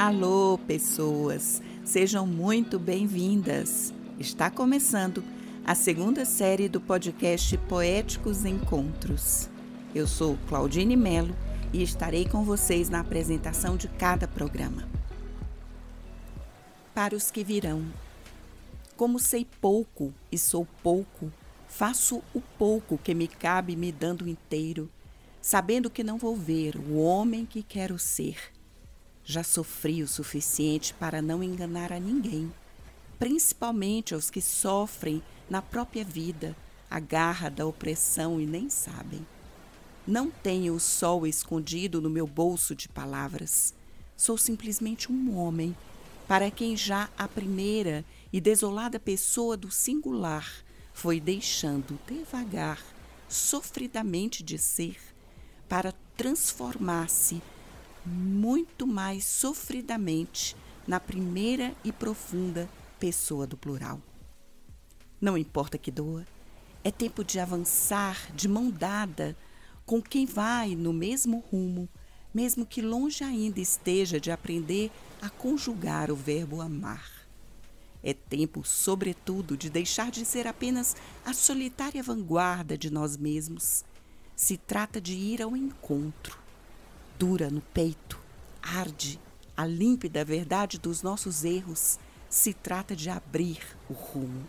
Alô, pessoas! Sejam muito bem-vindas! Está começando a segunda série do podcast Poéticos Encontros. Eu sou Claudine Melo e estarei com vocês na apresentação de cada programa. Para os que virão. Como sei pouco e sou pouco, faço o pouco que me cabe me dando inteiro, sabendo que não vou ver o homem que quero ser. Já sofri o suficiente para não enganar a ninguém, principalmente aos que sofrem na própria vida a garra da opressão e nem sabem. Não tenho o sol escondido no meu bolso de palavras. Sou simplesmente um homem para quem já a primeira e desolada pessoa do singular foi deixando devagar, sofridamente de ser, para transformar-se muito mais sofridamente na primeira e profunda pessoa do plural. Não importa que doa, é tempo de avançar de mão dada com quem vai no mesmo rumo, mesmo que longe ainda esteja de aprender a conjugar o verbo amar. É tempo, sobretudo, de deixar de ser apenas a solitária vanguarda de nós mesmos. Se trata de ir ao encontro. Dura no peito, arde a límpida verdade dos nossos erros. Se trata de abrir o rumo.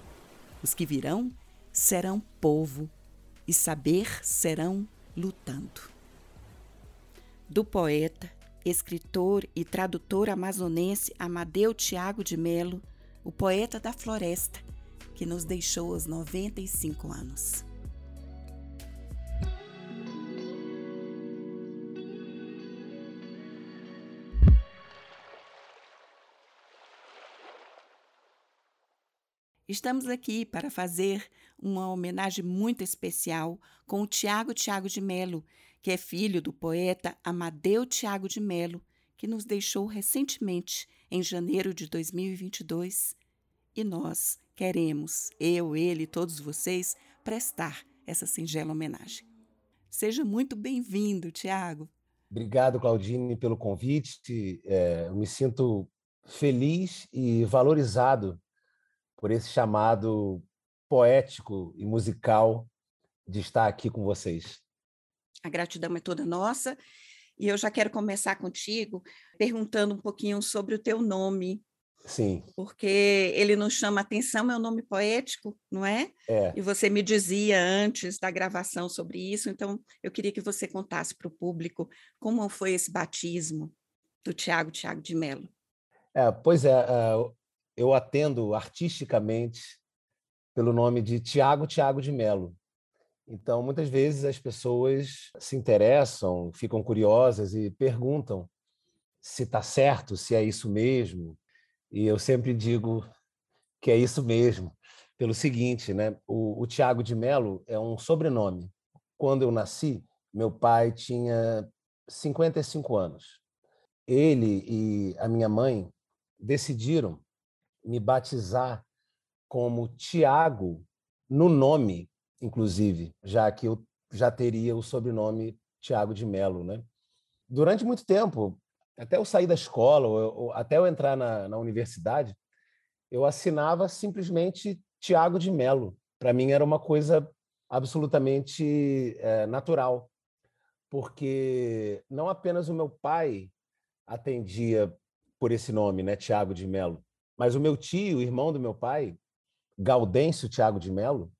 Os que virão serão povo, e saber serão lutando. Do poeta, escritor e tradutor amazonense Amadeu Tiago de Melo, o poeta da floresta, que nos deixou aos 95 anos. Estamos aqui para fazer uma homenagem muito especial com o Tiago Tiago de Melo, que é filho do poeta Amadeu Tiago de Melo, que nos deixou recentemente, em janeiro de 2022. E nós queremos, eu, ele e todos vocês, prestar essa singela homenagem. Seja muito bem-vindo, Tiago. Obrigado, Claudine, pelo convite. É, eu me sinto feliz e valorizado por esse chamado poético e musical de estar aqui com vocês. A gratidão é toda nossa. E eu já quero começar contigo perguntando um pouquinho sobre o teu nome. Sim. Porque ele nos chama atenção, é um nome poético, não é? É. E você me dizia antes da gravação sobre isso, então eu queria que você contasse para o público como foi esse batismo do Tiago Tiago de Mello. É, pois é, eu atendo artisticamente pelo nome de Tiago Tiago de Mello. Então, muitas vezes as pessoas se interessam, ficam curiosas e perguntam se está certo, se é isso mesmo. E eu sempre digo que é isso mesmo, pelo seguinte, né? O, o Tiago de Melo é um sobrenome. Quando eu nasci, meu pai tinha 55 anos. Ele e a minha mãe decidiram me batizar como Tiago no nome inclusive, já que eu já teria o sobrenome Tiago de Melo, né? Durante muito tempo, até eu sair da escola, ou, ou até eu entrar na, na universidade, eu assinava simplesmente Tiago de Melo. Para mim era uma coisa absolutamente é, natural, porque não apenas o meu pai atendia por esse nome, né, Tiago de Melo, mas o meu tio, irmão do meu pai, Gaudêncio Tiago de Melo,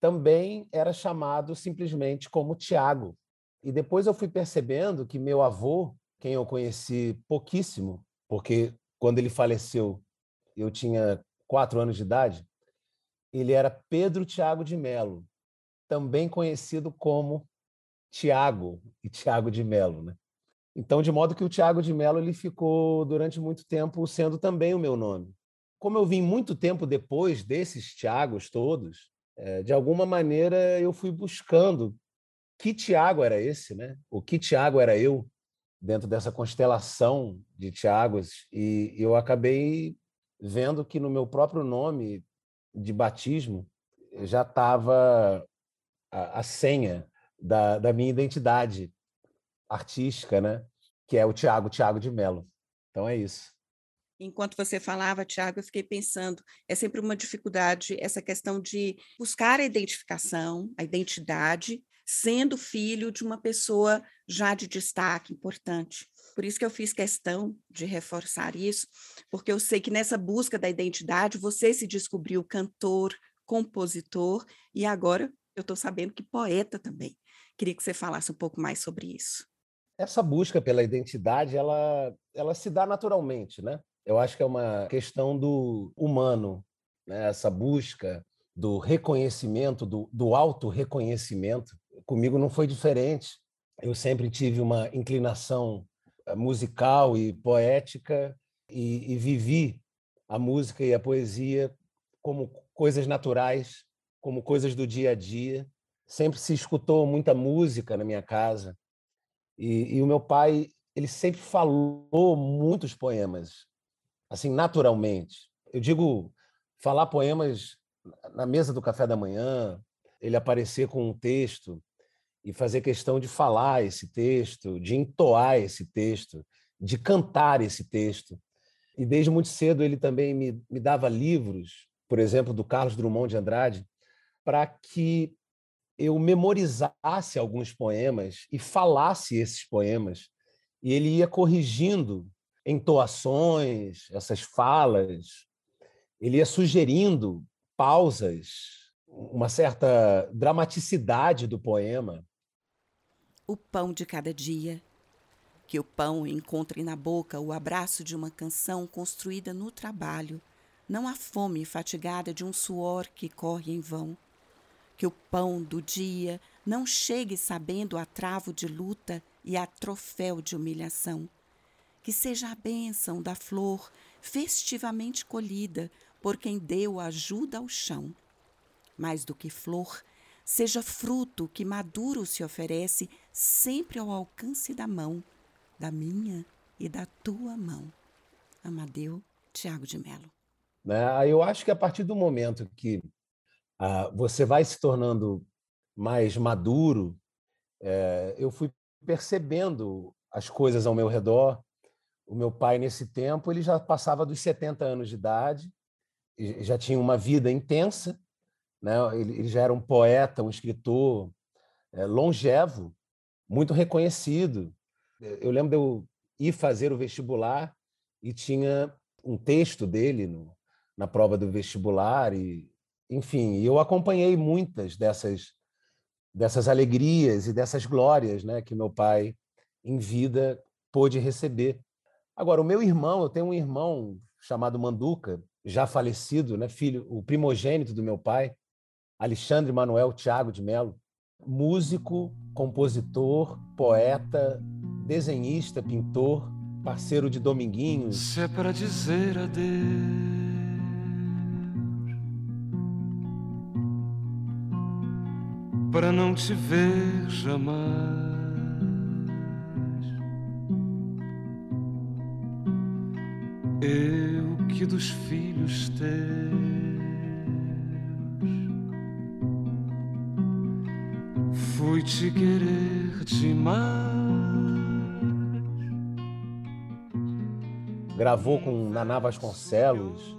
também era chamado simplesmente como Tiago. E depois eu fui percebendo que meu avô, quem eu conheci pouquíssimo, porque quando ele faleceu eu tinha quatro anos de idade, ele era Pedro Tiago de Melo, também conhecido como Tiago e Tiago de Melo, né? Então, de modo que o Tiago de Melo ele ficou durante muito tempo sendo também o meu nome. Como eu vim muito tempo depois desses Tiagos todos, é, de alguma maneira eu fui buscando que Tiago era esse, né? O que Tiago era eu dentro dessa constelação de Tiagos e eu acabei vendo que no meu próprio nome de batismo já estava a, a, senha da, da minha identidade artística, né? Que é o Tiago Tiago de Mello. Então é isso. Enquanto você falava, Tiago, eu fiquei pensando, é sempre uma dificuldade essa questão de buscar a identificação, a identidade, sendo filho de uma pessoa já de destaque importante. Por isso que eu fiz questão de reforçar isso, porque eu sei que nessa busca da identidade você se descobriu cantor, compositor e agora eu estou sabendo que poeta também. Queria que você falasse um pouco mais sobre isso. Essa busca pela identidade, ela, ela se dá naturalmente, né? Eu acho que é uma questão do humano, né? essa busca do reconhecimento, do, do auto-reconhecimento. Comigo não foi diferente. Eu sempre tive uma inclinação eh, musical e poética e, e vivi a música e a poesia como coisas naturais, como coisas do dia a dia. Sempre se escutou muita música na minha casa. E, e o meu pai, ele sempre falou muitos poemas assim, naturalmente. Eu digo falar poemas na mesa do café da manhã, ele aparecer com um texto e fazer questão de falar esse texto, de entoar esse texto, de cantar esse texto. E desde muito cedo ele também me, me dava livros, por exemplo, do Carlos Drummond de Andrade, para que eu memorizasse alguns poemas e falasse esses poemas. E ele ia corrigindo entoações, essas falas, ele ia sugerindo pausas, uma certa dramaticidade do poema. O pão de cada dia. Que o pão encontre na boca o abraço de uma canção construída no trabalho, não a fome fatigada de um suor que corre em vão. Que o pão do dia não chegue sabendo a travo de luta e a troféu de humilhação que seja a bênção da flor festivamente colhida por quem deu ajuda ao chão. Mais do que flor, seja fruto que maduro se oferece sempre ao alcance da mão, da minha e da tua mão. Amadeu Tiago de Melo. Né, eu acho que a partir do momento que você vai se tornando mais maduro, é, eu fui percebendo as coisas ao meu redor o meu pai, nesse tempo, ele já passava dos 70 anos de idade, já tinha uma vida intensa, né? ele, já era um poeta, um escritor é, longevo, muito reconhecido. Eu lembro de eu ir fazer o vestibular e tinha um texto dele no, na prova do vestibular e enfim eu acompanhei muitas dessas dessas alegrias e dessas glórias né que meu pai em vida pôde receber Agora, o meu irmão, eu tenho um irmão chamado Manduca, já falecido, né, filho, o primogênito do meu pai, Alexandre Manuel Tiago de Melo, músico, compositor, poeta, desenhista, pintor, parceiro de Dominguinhos. Se é para dizer adeus, para não te ver jamais. Eu que dos filhos teus fui te querer demais. Gravou com Naná Vasconcelos,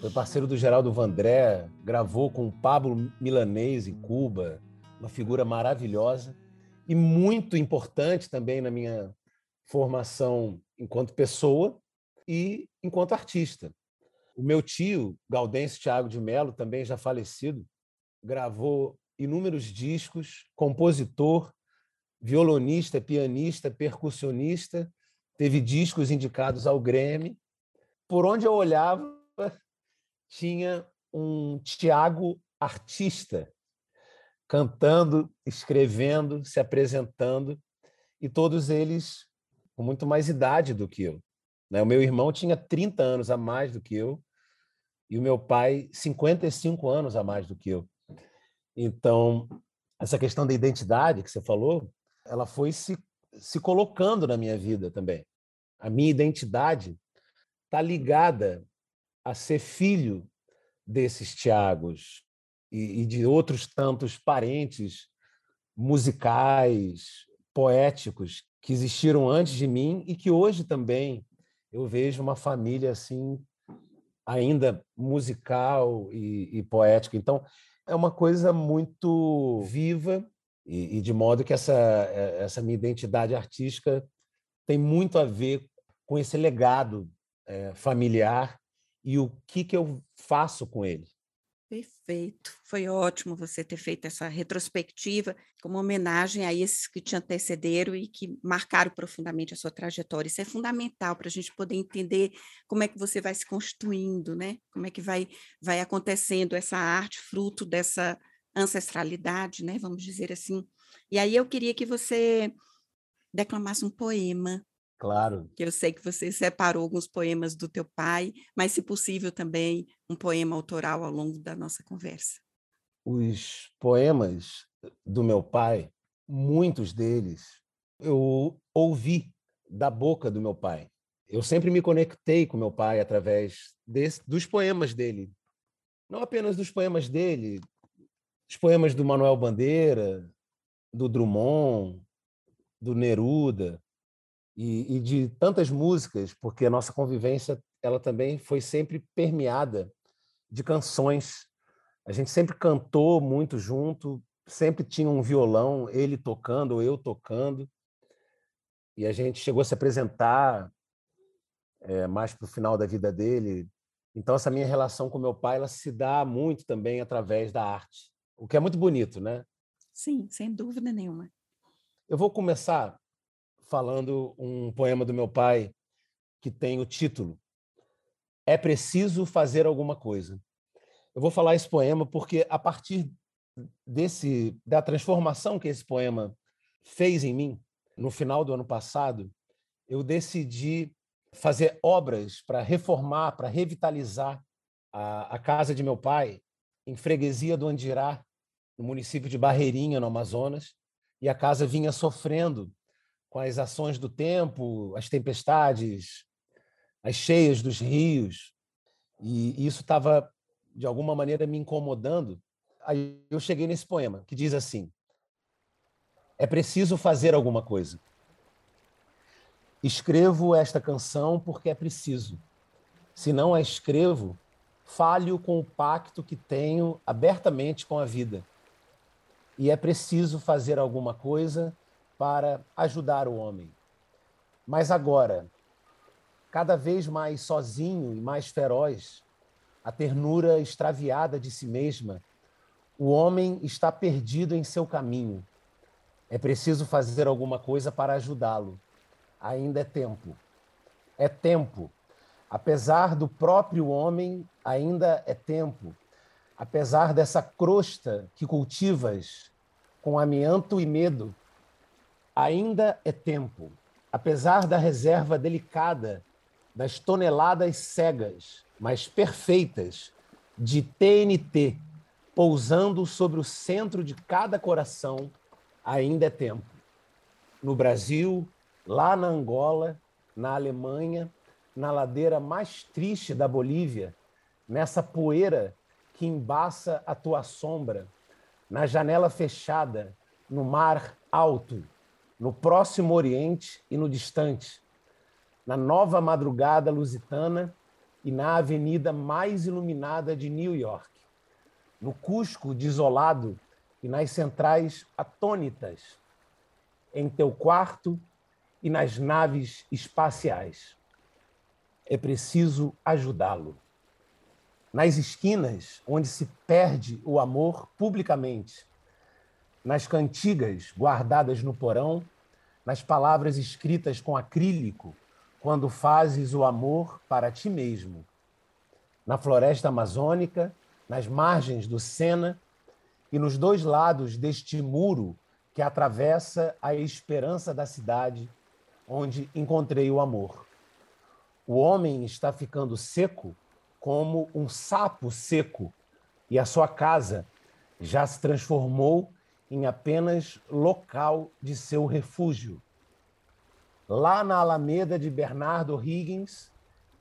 foi parceiro do Geraldo Vandré, gravou com Pablo Milanês em Cuba, uma figura maravilhosa e muito importante também na minha formação enquanto pessoa e enquanto artista. O meu tio, Gaudêncio Thiago de Mello, também já falecido, gravou inúmeros discos, compositor, violonista, pianista, percussionista, teve discos indicados ao Grammy. Por onde eu olhava, tinha um Tiago artista, cantando, escrevendo, se apresentando, e todos eles com muito mais idade do que eu. Né? O meu irmão tinha 30 anos a mais do que eu e o meu pai 55 anos a mais do que eu. Então, essa questão da identidade que você falou, ela foi se, se colocando na minha vida também. A minha identidade está ligada a ser filho desses Tiagos e, e de outros tantos parentes musicais, poéticos que existiram antes de mim e que hoje também eu vejo uma família assim ainda musical e, e poética. Então, é uma coisa muito viva e, e, de modo que essa, é, essa minha identidade artística tem muito a ver com esse legado é, familiar e o que, que eu faço com ele. Perfeito. Foi ótimo você ter feito essa retrospectiva como homenagem a esses que te antecederam e que marcaram profundamente a sua trajetória. Isso é fundamental para a gente poder entender como é que você vai se construindo, né? Como é que vai, vai acontecendo essa arte fruto dessa ancestralidade, né? Vamos dizer assim. E aí eu queria que você declamasse um poema Claro. Que eu sei que você separou alguns poemas do teu pai, mas, se possível, também um poema autoral ao longo da nossa conversa. Os poemas do meu pai, muitos deles, eu ouvi da boca do meu pai. Eu sempre me conectei com meu pai através desse, dos poemas dele. Não apenas dos poemas dele, os poemas do Manuel Bandeira, do Drummond, do Neruda, e, e, de tantas músicas, porque a nossa convivência ela também foi sempre permeada de canções. A gente sempre cantou muito junto, sempre tinha um violão, ele tocando ou eu tocando. E a gente chegou a se apresentar é, mais para o final da vida dele. Então essa minha relação com meu pai ela se dá muito também através da arte, o que é muito bonito, né? Sim, sem dúvida nenhuma. Eu vou começar falando um poema do meu pai que tem o título É preciso fazer alguma coisa. Eu vou falar esse poema porque a partir desse da transformação que esse poema fez em mim no final do ano passado, eu decidi fazer obras para reformar, para revitalizar a, a, casa de meu pai em freguesia do Andirá, no município de Barreirinha, no Amazonas, e a casa vinha sofrendo com as ações do tempo, as tempestades, as cheias dos rios, e isso estava, de alguma maneira, me incomodando. Aí eu cheguei nesse poema, que diz assim: É preciso fazer alguma coisa. Escrevo esta canção porque é preciso. Se não a escrevo, falho com o pacto que tenho abertamente com a vida. E é preciso fazer alguma coisa para ajudar o homem. Mas agora, cada vez mais sozinho e mais feroz, a ternura extraviada de si mesma, o homem está perdido em seu caminho. É preciso fazer alguma coisa para ajudá-lo. Ainda é tempo. É tempo. Apesar do próprio homem, ainda é tempo. Apesar dessa crosta que cultivas com amianto e medo, ainda é tempo, apesar da reserva delicada das toneladas cegas, mas perfeitas, de TNT pousando sobre o centro de cada coração, ainda é tempo. No Brasil, lá na Angola, na Alemanha, na ladeira mais triste da Bolívia, nessa poeira que embaça a tua sombra, na janela fechada, no mar alto, no próximo Oriente e no distante, na nova madrugada lusitana e na avenida mais iluminada de New York, no Cusco desolado e nas centrais atônitas, em teu quarto e nas naves espaciais. É preciso ajudá-lo. Nas esquinas onde se perde o amor publicamente, nas cantigas guardadas no porão, nas palavras escritas com acrílico, quando fazes o amor para ti mesmo. Na floresta amazônica, nas margens do Sena e nos dois lados deste muro que atravessa a esperança da cidade, onde encontrei o amor. O homem está ficando seco como um sapo seco, e a sua casa já se transformou em apenas local de seu refúgio. Lá na Alameda de Bernardo Higgins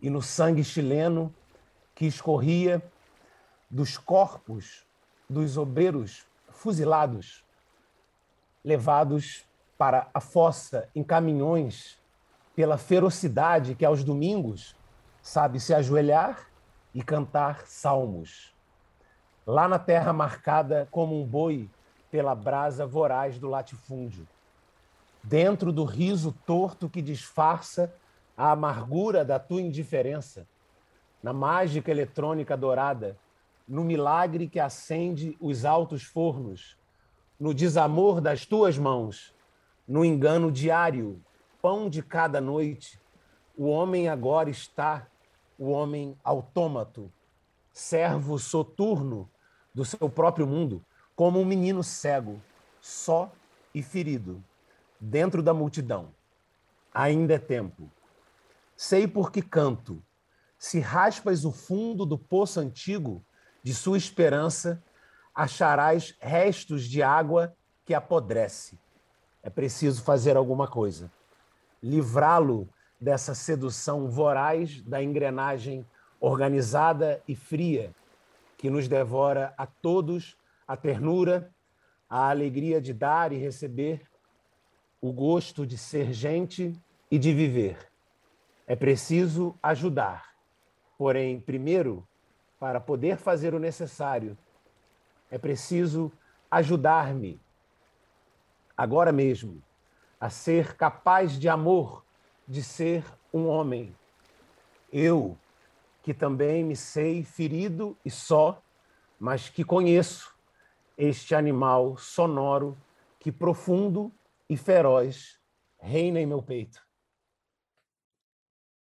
e no sangue chileno que escorria dos corpos dos obreiros fuzilados, levados para a fossa em caminhões pela ferocidade que aos domingos sabe se ajoelhar e cantar salmos. Lá na terra marcada como um boi pela brasa voraz do latifúndio, dentro do riso torto que disfarça a amargura da tua indiferença, na mágica eletrônica dourada, no milagre que acende os altos fornos, no desamor das tuas mãos, no engano diário, pão de cada noite, o homem agora está o homem autômato, servo soturno do seu próprio mundo, como um menino cego, só e ferido, dentro da multidão. Ainda é tempo. Sei por que canto. Se raspas o fundo do poço antigo de sua esperança, acharás restos de água que apodrece. É preciso fazer alguma coisa. Livrá-lo dessa sedução voraz da engrenagem organizada e fria que nos devora a todos a ternura, a alegria de dar e receber, o gosto de ser gente e de viver. É preciso ajudar. Porém, primeiro, para poder fazer o necessário, é preciso ajudar-me, agora mesmo, a ser capaz de amor de ser um homem. Eu, que também me sei ferido e só, mas que conheço este animal sonoro que profundo e feroz reina em meu peito.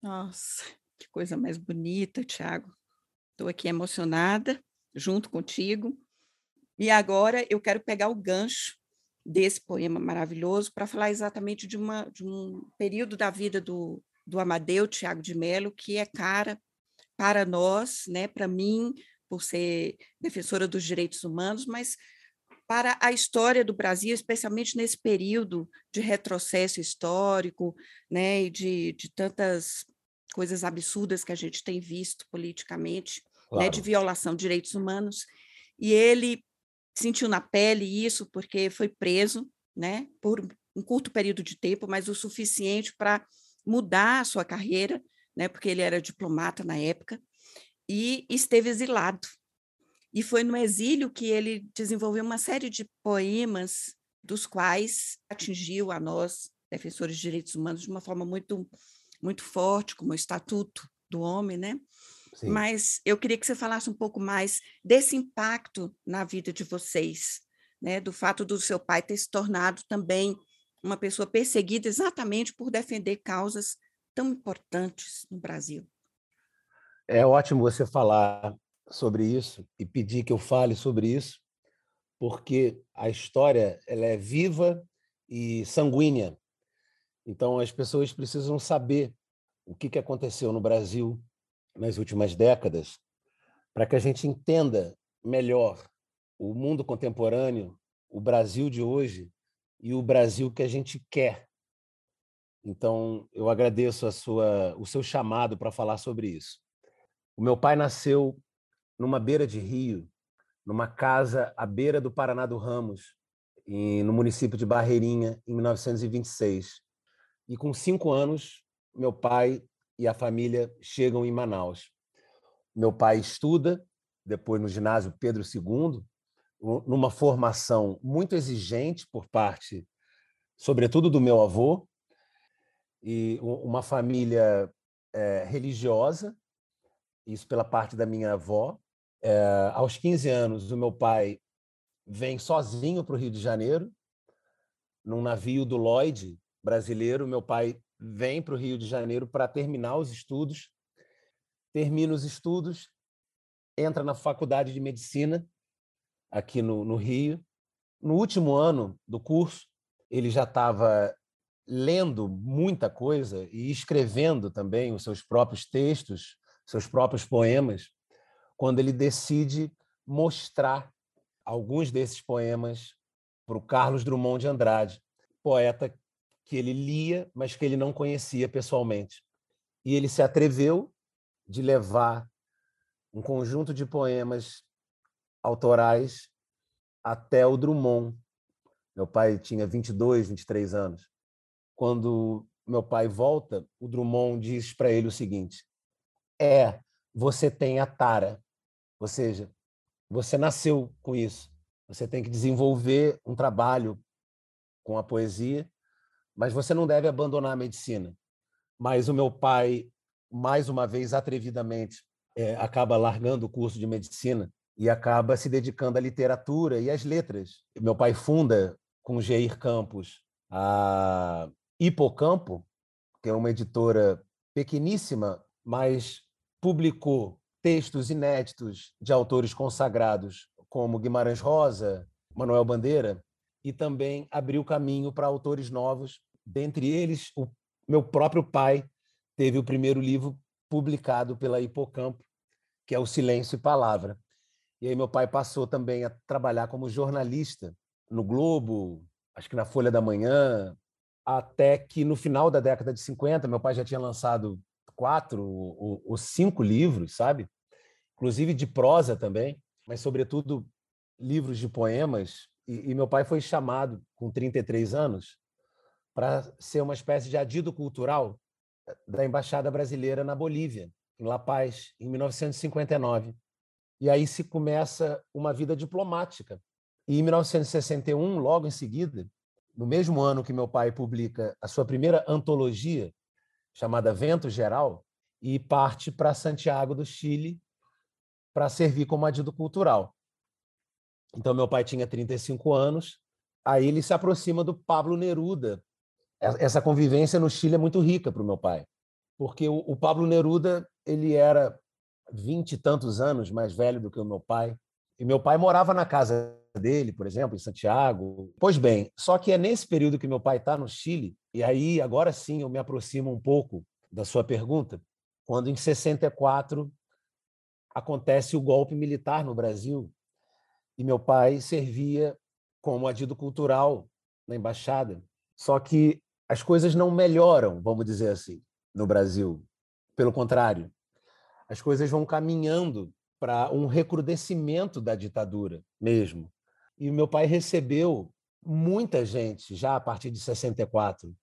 Nossa, que coisa mais bonita, Tiago. Estou aqui emocionada, junto contigo. E agora eu quero pegar o gancho desse poema maravilhoso para falar exatamente de, uma, de um período da vida do, do Amadeu Tiago de Mello que é cara para nós, né, para mim, por ser defensora dos direitos humanos, mas para a história do Brasil, especialmente nesse período de retrocesso histórico, né, e de, de tantas coisas absurdas que a gente tem visto politicamente, claro. né, de violação de direitos humanos. E ele sentiu na pele isso porque foi preso, né, por um curto período de tempo, mas o suficiente para mudar a sua carreira, né, porque ele era diplomata na época e esteve exilado. E foi no exílio que ele desenvolveu uma série de poemas dos quais atingiu a nós, defensores de direitos humanos, de uma forma muito muito forte, como o Estatuto do Homem, né? Sim. Mas eu queria que você falasse um pouco mais desse impacto na vida de vocês, né? Do fato do seu pai ter se tornado também uma pessoa perseguida exatamente por defender causas tão importantes no Brasil. É ótimo você falar sobre isso e pedir que eu fale sobre isso, porque a história ela é viva e sanguínea. Então as pessoas precisam saber o que aconteceu no Brasil nas últimas décadas, para que a gente entenda melhor o mundo contemporâneo, o Brasil de hoje e o Brasil que a gente quer. Então, eu agradeço a sua, o seu chamado para falar sobre isso. O meu pai nasceu numa beira de rio, numa casa à beira do Paraná do Ramos, no município de Barreirinha, em 1926. E com cinco anos, meu pai e a família chegam em Manaus. Meu pai estuda, depois no ginásio Pedro II, numa formação muito exigente por parte, sobretudo do meu avô, e uma família é, religiosa, isso pela parte da minha avó. É, aos 15 anos, o meu pai vem sozinho para o Rio de Janeiro, num navio do Lloyd brasileiro. Meu pai vem para o Rio de Janeiro para terminar os estudos, termina os estudos, entra na faculdade de medicina aqui no, no Rio. No último ano do curso, ele já estava lendo muita coisa e escrevendo também os seus próprios textos, seus próprios poemas, quando ele decide mostrar alguns desses poemas para o Carlos Drummond de Andrade, poeta que ele lia, mas que ele não conhecia pessoalmente. E ele se atreveu de levar um conjunto de poemas autorais até o Drummond. Meu pai tinha 22, 23 anos. Quando meu pai volta, o Drummond diz para ele o seguinte: é, você tem a tara, ou seja, você nasceu com isso. Você tem que desenvolver um trabalho com a poesia, mas você não deve abandonar a medicina. Mas o meu pai, mais uma vez, atrevidamente, é, acaba largando o curso de medicina e acaba se dedicando à literatura e às letras. Meu pai funda com Geir Campos a Hipocampo, que é uma editora pequeníssima, mas publicou textos inéditos de autores consagrados como Guimarães Rosa, Manuel Bandeira, e também abriu caminho para autores novos, dentre eles o meu próprio pai teve o primeiro livro publicado pela Hipocampo, que é O Silêncio e Palavra. E aí meu pai passou também a trabalhar como jornalista no Globo, acho que na Folha da Manhã, até que no final da década de 50, meu pai já tinha lançado quatro ou, cinco livros, sabe? Inclusive de prosa também, mas sobretudo livros de poemas. E, e meu pai foi chamado com 33 anos para ser uma espécie de adido cultural da embaixada brasileira na Bolívia, em La Paz, em 1959. E aí se começa uma vida diplomática. E em 1961, logo em seguida, no mesmo ano que meu pai publica a sua primeira antologia, chamada Vento Geral, e parte para Santiago do Chile para servir como adido cultural. Então, meu pai tinha 35 anos, aí ele se aproxima do Pablo Neruda. Essa convivência no Chile é muito rica para o meu pai, porque o Pablo Neruda ele era vinte e tantos anos mais velho do que o meu pai, e meu pai morava na casa dele, por exemplo, em Santiago. Pois bem, só que é nesse período que meu pai está no Chile, e aí agora sim eu me aproximo um pouco da sua pergunta, quando em 64 acontece o golpe militar no Brasil e meu pai servia como adido cultural na embaixada. Só que as coisas não melhoram, vamos dizer assim, no Brasil. Pelo contrário, as coisas vão caminhando para um recrudescimento da ditadura mesmo. E o meu pai recebeu muita gente já a partir de 64.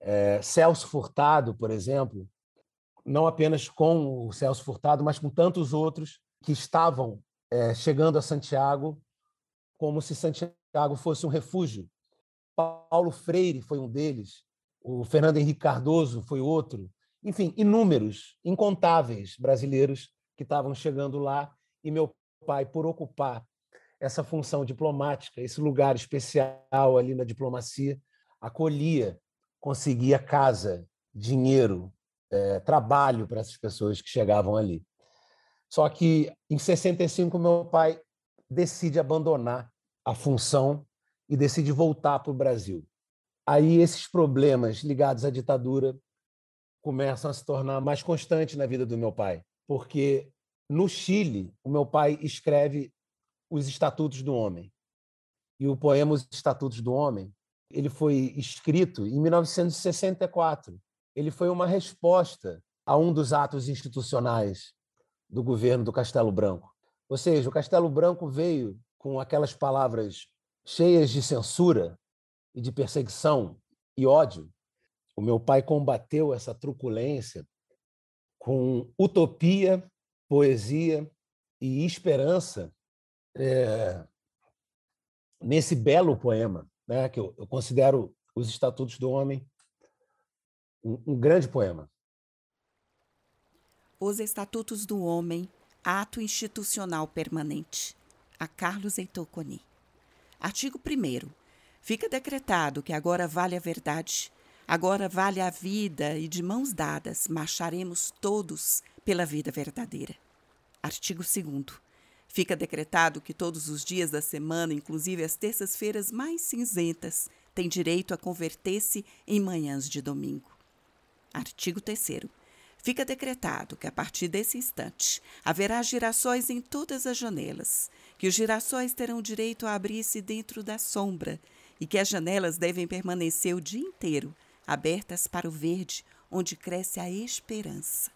É, Celso Furtado, por exemplo, não apenas com o Celso Furtado, mas com tantos outros que estavam é, chegando a Santiago como se Santiago fosse um refúgio. Paulo Freire foi um deles, o Fernando Henrique Cardoso foi outro. Enfim, inúmeros, incontáveis brasileiros que estavam chegando lá e meu pai, por ocupar essa função diplomática, esse lugar especial ali na diplomacia, acolhia, conseguia casa, dinheiro, é, trabalho para essas pessoas que chegavam ali. Só que em 65 meu pai decide abandonar a função e decide voltar para o Brasil. Aí esses problemas ligados à ditadura começam a se tornar mais constantes na vida do meu pai, porque no Chile o meu pai escreve os Estatutos do Homem. E o poema Os Estatutos do Homem, ele foi escrito em 1964. Ele foi uma resposta a um dos atos institucionais do governo do Castelo Branco. Ou seja, o Castelo Branco veio com aquelas palavras cheias de censura e de perseguição e ódio. O meu pai combateu essa truculência com utopia, poesia e esperança é, nesse belo poema, né, que eu, eu, considero os Estatutos do Homem um, um grande poema. Os Estatutos do Homem, ato institucional permanente. A Carlos Heitor Coni. Artigo 1 Fica decretado que agora vale a verdade, agora vale a vida e de mãos dadas marcharemos todos pela vida verdadeira. Artigo 2 Fica decretado que todos os dias da semana, inclusive as terças-feiras mais cinzentas, têm direito a converter-se em manhãs de domingo. Artigo 3. Fica decretado que, a partir desse instante, haverá girassóis em todas as janelas, que os girassóis terão direito a abrir-se dentro da sombra e que as janelas devem permanecer o dia inteiro abertas para o verde, onde cresce a esperança.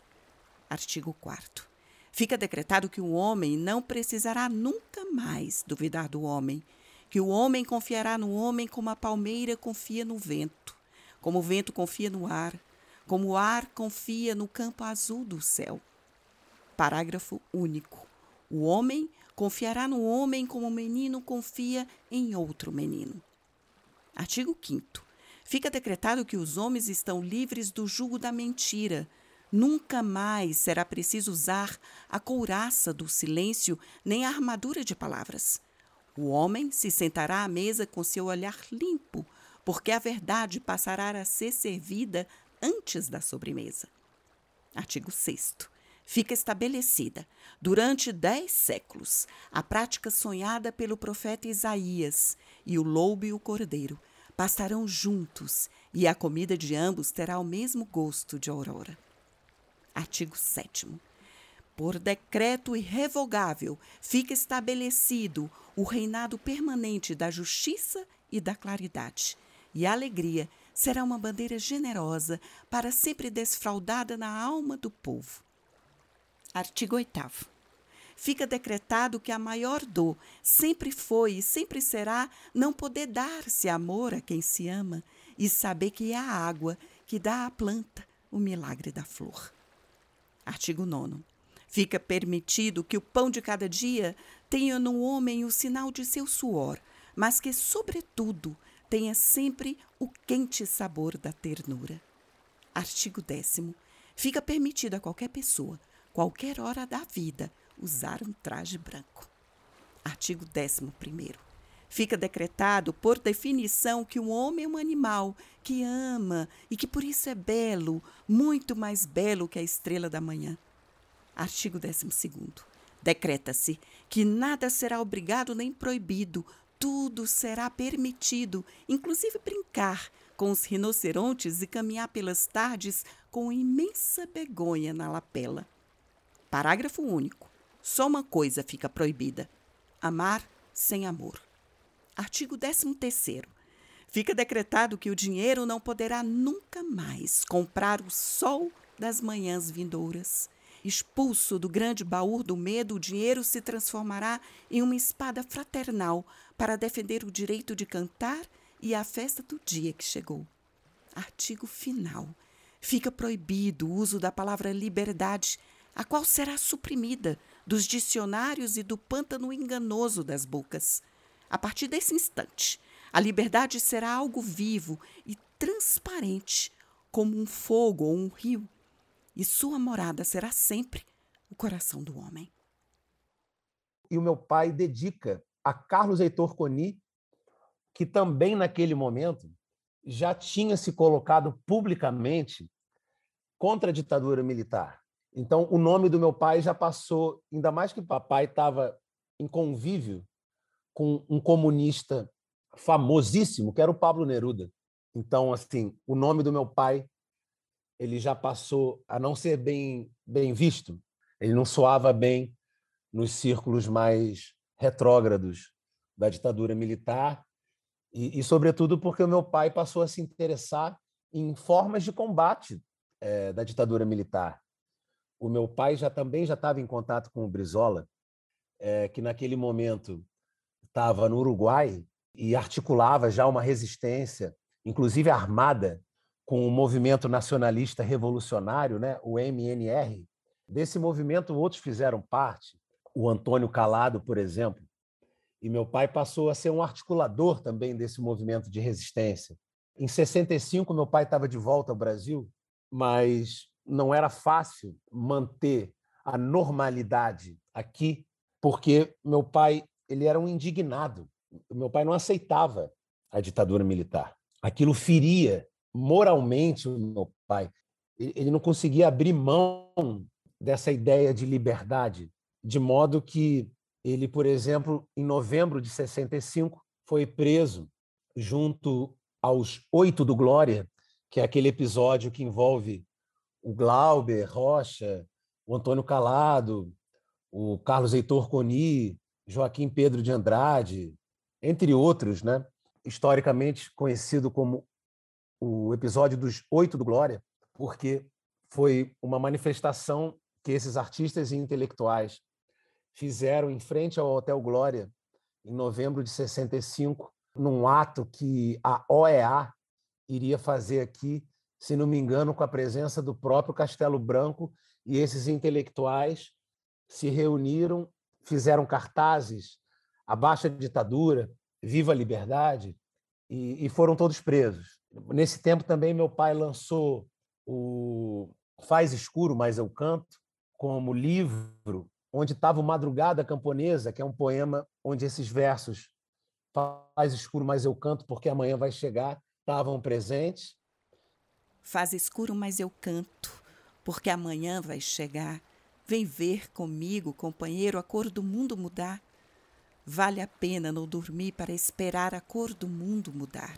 Artigo 4. Fica decretado que o homem não precisará nunca mais duvidar do homem, que o homem confiará no homem como a palmeira confia no vento, como o vento confia no ar, como o ar confia no campo azul do céu. Parágrafo único. O homem confiará no homem como o menino confia em outro menino. Artigo 5 Fica decretado que os homens estão livres do jugo da mentira. Nunca mais será preciso usar a couraça do silêncio nem a armadura de palavras. O homem se sentará à mesa com seu olhar limpo, porque a verdade passará a ser servida antes da sobremesa. Artigo 6. Fica estabelecida, durante dez séculos, a prática sonhada pelo profeta Isaías, e o lobo e o cordeiro pastarão juntos, e a comida de ambos terá o mesmo gosto de aurora. Artigo 7. Por decreto irrevogável, fica estabelecido o reinado permanente da justiça e da claridade, e a alegria será uma bandeira generosa para sempre desfraldada na alma do povo. Artigo 8 fica decretado que a maior dor sempre foi e sempre será não poder dar-se amor a quem se ama e saber que é a água que dá à planta o milagre da flor. Artigo 9. Fica permitido que o pão de cada dia tenha no homem o sinal de seu suor, mas que, sobretudo, tenha sempre o quente sabor da ternura. Artigo 10. Fica permitido a qualquer pessoa, qualquer hora da vida, usar um traje branco. Artigo 11. Fica decretado, por definição, que o homem é um animal que ama e que por isso é belo, muito mais belo que a estrela da manhã. Artigo 12. Decreta-se que nada será obrigado nem proibido, tudo será permitido, inclusive brincar com os rinocerontes e caminhar pelas tardes com imensa begonha na lapela. Parágrafo único. Só uma coisa fica proibida: amar sem amor. Artigo 13. Fica decretado que o dinheiro não poderá nunca mais comprar o sol das manhãs vindouras. Expulso do grande baú do medo, o dinheiro se transformará em uma espada fraternal para defender o direito de cantar e a festa do dia que chegou. Artigo final. Fica proibido o uso da palavra liberdade, a qual será suprimida dos dicionários e do pântano enganoso das bocas. A partir desse instante, a liberdade será algo vivo e transparente, como um fogo ou um rio, e sua morada será sempre o coração do homem. E o meu pai dedica a Carlos Heitor Coni, que também naquele momento já tinha se colocado publicamente contra a ditadura militar. Então, o nome do meu pai já passou, ainda mais que papai estava em convívio com um comunista famosíssimo, que era o Pablo Neruda. Então, assim, o nome do meu pai ele já passou a não ser bem bem visto. Ele não soava bem nos círculos mais retrógrados da ditadura militar e, e sobretudo porque o meu pai passou a se interessar em formas de combate é, da ditadura militar o meu pai já também já estava em contato com o Brizola, é, que naquele momento estava no Uruguai e articulava já uma resistência, inclusive armada, com o movimento nacionalista revolucionário, né, o MNR. Desse movimento, outros fizeram parte, o Antônio Calado, por exemplo. E meu pai passou a ser um articulador também desse movimento de resistência. Em 65, meu pai estava de volta ao Brasil, mas não era fácil manter a normalidade aqui, porque meu pai ele era um indignado. Meu pai não aceitava a ditadura militar. Aquilo feria moralmente o meu pai. Ele não conseguia abrir mão dessa ideia de liberdade, de modo que ele, por exemplo, em novembro de 65, foi preso junto aos oito do Glória, que é aquele episódio que envolve o Glauber Rocha, o Antônio Calado, o Carlos Heitor Coni, Joaquim Pedro de Andrade, entre outros, né? historicamente conhecido como o episódio dos Oito do Glória, porque foi uma manifestação que esses artistas e intelectuais fizeram em frente ao Hotel Glória em novembro de 65, num ato que a OEA iria fazer aqui, se não me engano, com a presença do próprio Castelo Branco, e esses intelectuais se reuniram, fizeram cartazes, abaixa a ditadura, viva a liberdade, e, e foram todos presos. Nesse tempo também meu pai lançou o Faz Escuro, Mas Eu Canto, como livro, onde estava o Madrugada Camponesa, que é um poema onde esses versos Faz escuro, mas eu canto porque amanhã vai chegar, estavam presentes. Faz escuro, mas eu canto porque amanhã vai chegar. Vem ver comigo, companheiro, a cor do mundo mudar. Vale a pena não dormir para esperar a cor do mundo mudar.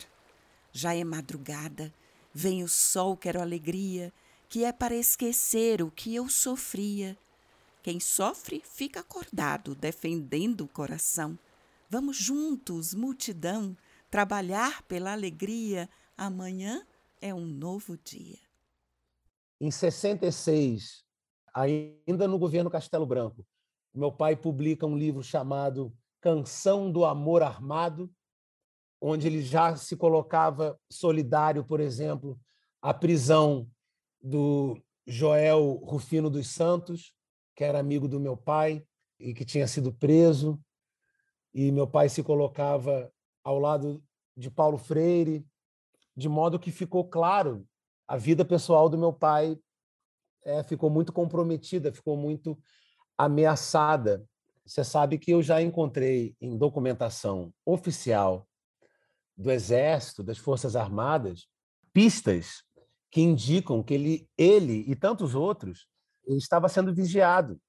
Já é madrugada, vem o sol, quero alegria, que é para esquecer o que eu sofria. Quem sofre fica acordado, defendendo o coração. Vamos juntos, multidão, trabalhar pela alegria. Amanhã é um novo dia. Em 66, ainda no governo Castelo Branco, meu pai publica um livro chamado Canção do Amor Armado, onde ele já se colocava solidário, por exemplo, à prisão do Joel Rufino dos Santos, que era amigo do meu pai e que tinha sido preso. E meu pai se colocava ao lado de Paulo Freire, de modo que ficou claro a vida pessoal do meu pai é, ficou muito comprometida, ficou muito ameaçada. Você sabe que eu já encontrei em documentação oficial do Exército, das Forças Armadas, pistas que indicam que ele, ele e tantos outros estava sendo vigiado.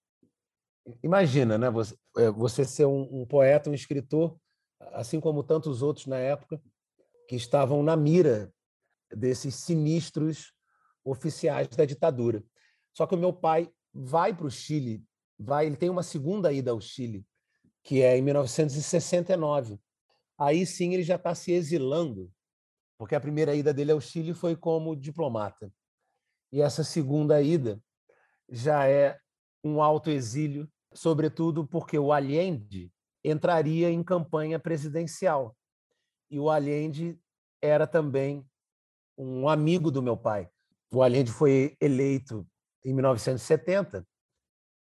Imagina, né? Você, eh, você ser um, um poeta, um escritor, assim como tantos outros na época, que estavam na mira desses sinistros oficiais da ditadura. Só que o meu pai vai para o Chile, vai, ele tem uma segunda ida ao Chile, que é em 1969. Aí sim ele já está se exilando porque a primeira ida dele ao Chile foi como diplomata. E essa segunda ida já é um autoexílio, sobretudo porque o Allende entraria em campanha presidencial. E o Allende era também um amigo do meu pai. O Allende foi eleito em 1970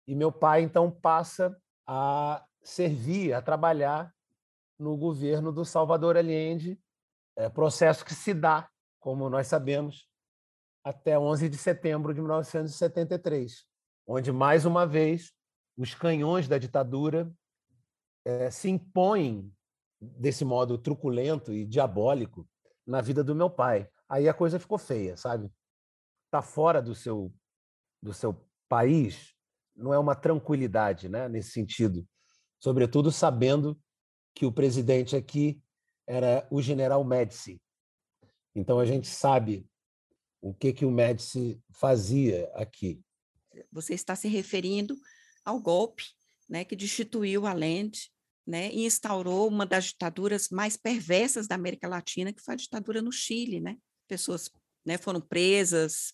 e meu pai então passa a servir, a trabalhar no governo do Salvador Allende é, processo que se dá, como nós sabemos, até 11 de setembro de 1973, onde, mais uma vez, os canhões da ditadura é, se impõem desse modo truculento e diabólico na vida do meu pai. Aí a coisa ficou feia, sabe? Tá fora do seu do seu país não é uma tranquilidade, né, nesse sentido. Sobretudo sabendo que o presidente aqui era o general Médici. Então a gente sabe o que que o Médici fazia aqui. Você está se referindo ao golpe, né, que destituiu a Lente, né, e instaurou uma das ditaduras mais perversas da América Latina, que foi a ditadura no Chile, né? Pessoas, né, foram presas,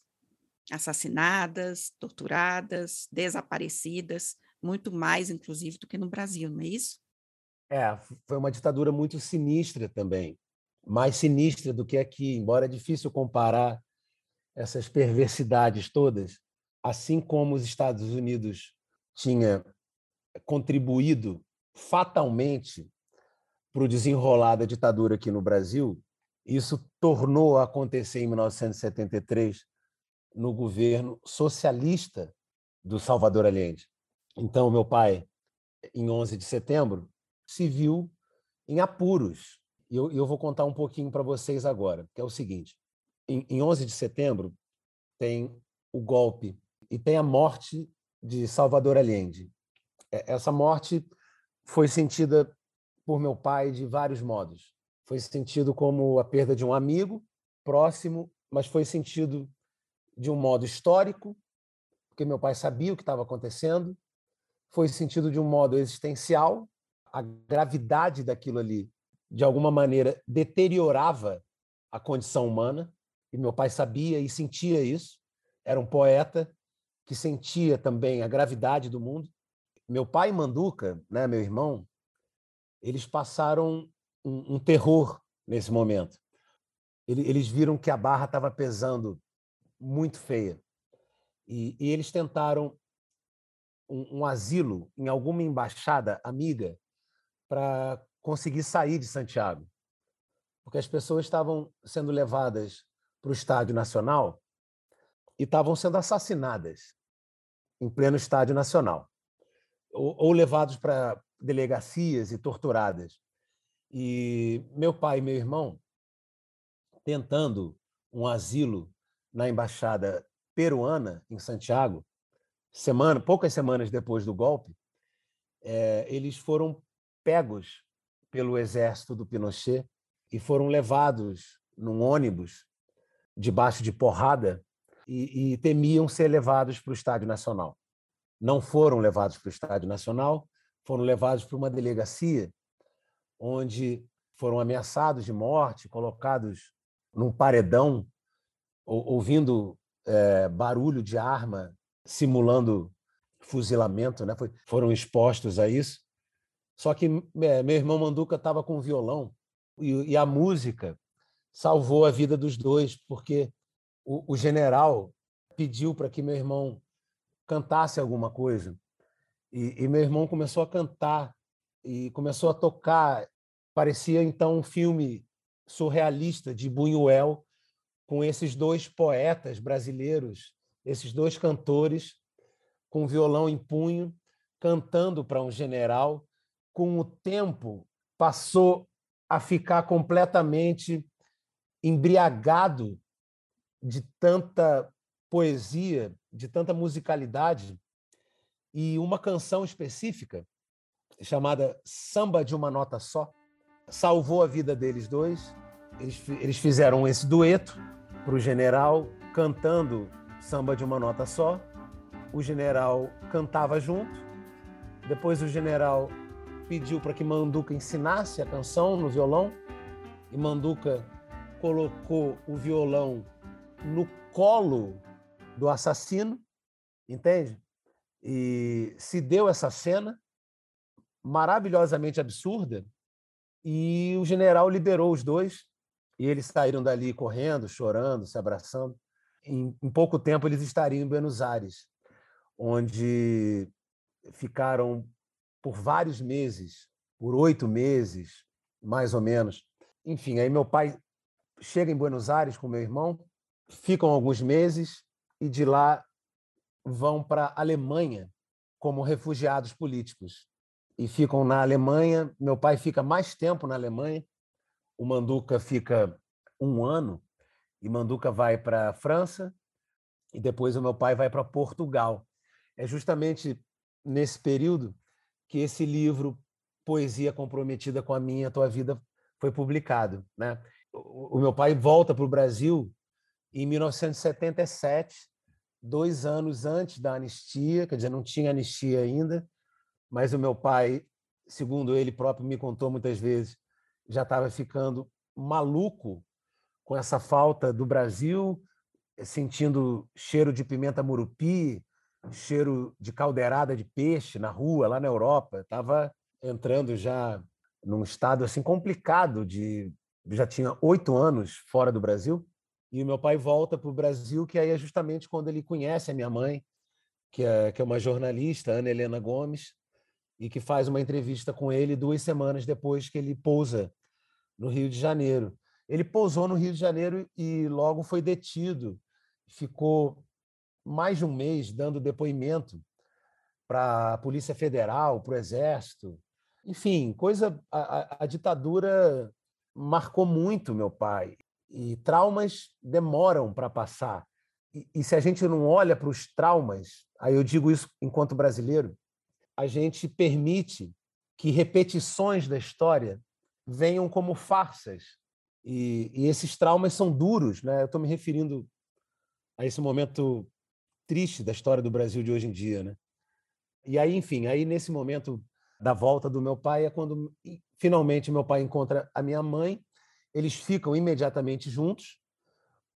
assassinadas, torturadas, desaparecidas, muito mais inclusive do que no Brasil, não é isso? É, foi uma ditadura muito sinistra também, mais sinistra do que aqui, embora é difícil comparar essas perversidades todas, assim como os Estados Unidos tinha contribuído fatalmente para o desenrolar da ditadura aqui no Brasil, isso tornou a acontecer em 1973 no governo socialista do Salvador Allende. Então, meu pai, em 11 de setembro, se viu em apuros. E eu, eu vou contar um pouquinho para vocês agora, que é o seguinte: em, em 11 de setembro tem o golpe e tem a morte de Salvador Allende. Essa morte foi sentida por meu pai de vários modos. Foi sentido como a perda de um amigo próximo, mas foi sentido de um modo histórico, porque meu pai sabia o que estava acontecendo. Foi sentido de um modo existencial, a gravidade daquilo ali, de alguma maneira, deteriorava a condição humana, e meu pai sabia e sentia isso. Era um poeta que sentia também a gravidade do mundo. Meu pai e Manduca, né, meu irmão, eles passaram um, um terror nesse momento. eles viram que a barra estava pesando muito feia. E, e eles tentaram um, um, asilo em alguma embaixada amiga para conseguir sair de Santiago. Porque as pessoas estavam sendo levadas para o Estádio Nacional e estavam sendo assassinadas em pleno Estádio Nacional, ou, ou levados para delegacias e torturadas. E meu pai e meu irmão, tentando um asilo na embaixada peruana em Santiago, semana, poucas semanas depois do golpe, é, eles foram pegos pelo exército do Pinochet e foram levados num ônibus debaixo de porrada e, e temiam ser levados para o Estádio Nacional. Não foram levados para o Estádio Nacional, foram levados para uma delegacia onde foram ameaçados de morte, colocados num paredão, ouvindo é, barulho de arma, simulando fuzilamento, né? Foi, foram expostos a isso. Só que é, meu irmão Manduca estava com violão e, e, a música salvou a vida dos dois, porque o, o general pediu para que meu irmão cantasse alguma coisa. E, e, meu irmão começou a cantar e começou a tocar. Parecia então um filme surrealista de Buñuel com esses dois poetas brasileiros, esses dois cantores com violão em punho, cantando para um general. Com o tempo, passou a ficar completamente embriagado de tanta poesia, de tanta musicalidade, e uma canção específica, chamada Samba de uma Nota Só, salvou a vida deles dois. Eles, eles fizeram esse dueto para o general, cantando Samba de uma Nota Só. O general cantava junto. Depois o general pediu para que Manduca ensinasse a canção no violão. E Manduca colocou o violão no colo do assassino, entende? E se deu essa cena maravilhosamente absurda e o general liberou os dois e eles saíram dali correndo, chorando, se abraçando. Em, em pouco tempo eles estariam em Buenos Aires, onde ficaram por vários meses, por oito meses, mais ou menos. Enfim, aí meu pai chega em Buenos Aires com meu irmão, ficam alguns meses e de lá vão para a Alemanha como refugiados políticos. E ficam na Alemanha. Meu pai fica mais tempo na Alemanha. O Manduca fica um ano. E Manduca vai para a França. E depois o meu pai vai para Portugal. É justamente nesse período que esse livro, Poesia Comprometida com a Minha Tua Vida, foi publicado. Né? O meu pai volta para o Brasil em 1977 dois anos antes da anistia, quer dizer, não tinha anistia ainda, mas o meu pai, segundo ele próprio me contou muitas vezes, já estava ficando maluco com essa falta do Brasil, sentindo cheiro de pimenta murupi, cheiro de caldeirada de peixe na rua, lá na Europa. Estava entrando já num estado assim complicado de já tinha oito anos fora do Brasil e o meu pai volta para o Brasil, que aí é justamente quando ele conhece a minha mãe, que é, que é uma jornalista, Ana Helena Gomes, e que faz uma entrevista com ele duas semanas depois que ele pousa no Rio de Janeiro. Ele pousou no Rio de Janeiro e logo foi detido. Ficou mais de um mês dando depoimento para a Polícia Federal, para o Exército. Enfim, coisa. A, a, a ditadura marcou muito meu pai. E traumas demoram para passar. E, e, se a gente não olha para os traumas, aí eu digo isso enquanto brasileiro, a gente permite que repetições da história venham como farsas. E, e esses traumas são duros, né? Eu estou me referindo a esse momento triste da história do Brasil de hoje em dia, né? E aí, enfim, aí nesse momento da volta do meu pai é quando finalmente meu pai encontra a minha mãe eles ficam imediatamente juntos,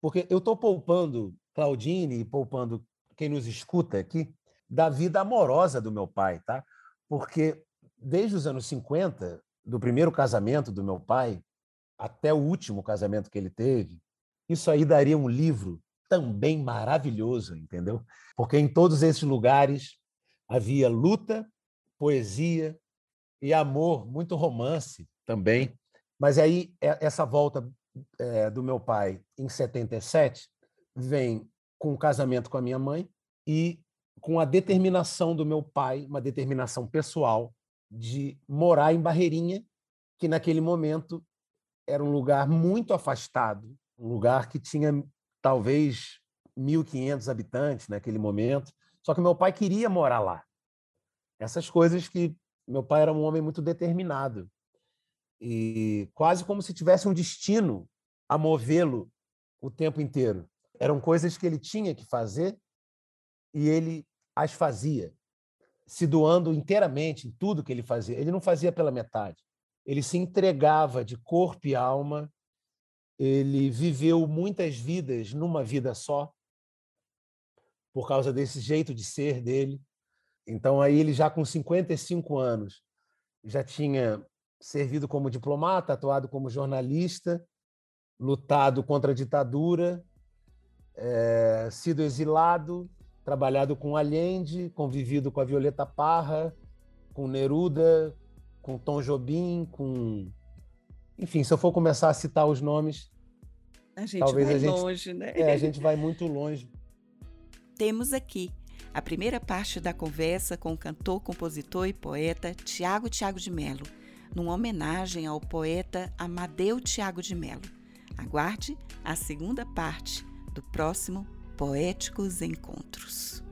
porque eu estou poupando Claudine e poupando quem nos escuta aqui da vida amorosa do meu pai, tá? Porque desde os anos 50, do primeiro casamento do meu pai, até o último casamento que ele teve, isso aí daria um livro também maravilhoso, entendeu? Porque em todos esses lugares havia luta, poesia e amor, muito romance também. Mas aí essa volta é, do meu pai em 77 vem com o casamento com a minha mãe e com a determinação do meu pai, uma determinação pessoal de morar em Barreirinha, que naquele momento era um lugar muito afastado, um lugar que tinha talvez 1.500 habitantes naquele momento. Só que meu pai queria morar lá. Essas coisas que meu pai era um homem muito determinado e quase como se tivesse um destino a movê-lo o tempo inteiro. Eram coisas que ele tinha que fazer e ele as fazia, se doando inteiramente em tudo que ele fazia. Ele não fazia pela metade. Ele se entregava de corpo e alma. Ele viveu muitas vidas numa vida só, por causa desse jeito de ser dele. Então, aí ele já com 55 anos, já tinha servido como diplomata, atuado como jornalista, lutado contra a ditadura, é, sido exilado, trabalhado com Allende, convivido com a Violeta Parra, com Neruda, com Tom Jobim, com. Enfim, se eu for começar a citar os nomes. A gente talvez vai a gente, longe, né? É, a gente vai muito longe. Temos aqui a primeira parte da conversa com o cantor, compositor e poeta Tiago Tiago de Melo numa homenagem ao poeta Amadeu Tiago de Melo. Aguarde a segunda parte do próximo Poéticos Encontros.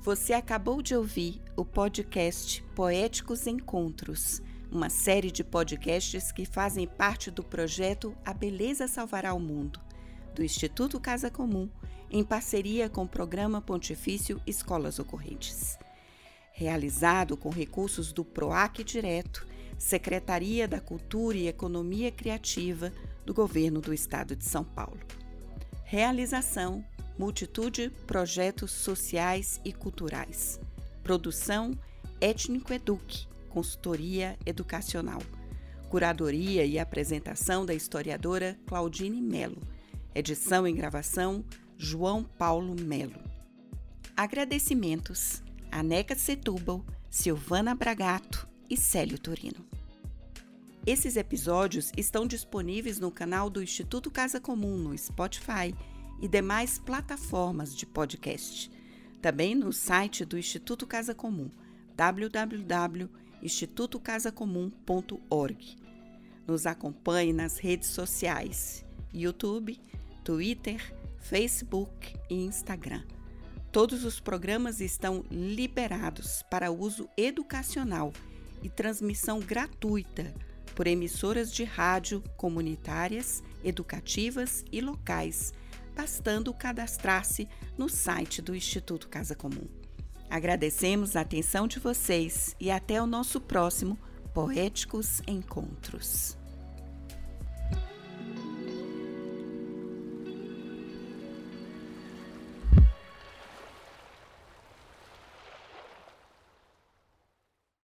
Você acabou de ouvir o podcast Poéticos Encontros, uma série de podcasts que fazem parte do projeto A Beleza Salvará o Mundo, do Instituto Casa Comum, em parceria com o Programa Pontifício Escolas Ocorrentes. Realizado com recursos do PROAC Direto Secretaria da Cultura e Economia Criativa do Governo do Estado de São Paulo. Realização: multitude projetos sociais e culturais. Produção: Étnico Eduque, consultoria educacional. Curadoria e apresentação da historiadora Claudine Melo. Edição e gravação: João Paulo Melo. Agradecimentos: Aneca Setúbal, Silvana Bragato e Célio Torino. Esses episódios estão disponíveis no canal do Instituto Casa Comum no Spotify e demais plataformas de podcast. Também no site do Instituto Casa Comum, www.institutocasacomum.org. Nos acompanhe nas redes sociais: YouTube, Twitter, Facebook e Instagram. Todos os programas estão liberados para uso educacional e transmissão gratuita por emissoras de rádio comunitárias, educativas e locais, bastando cadastrar-se no site do Instituto Casa Comum. Agradecemos a atenção de vocês e até o nosso próximo Poéticos Encontros.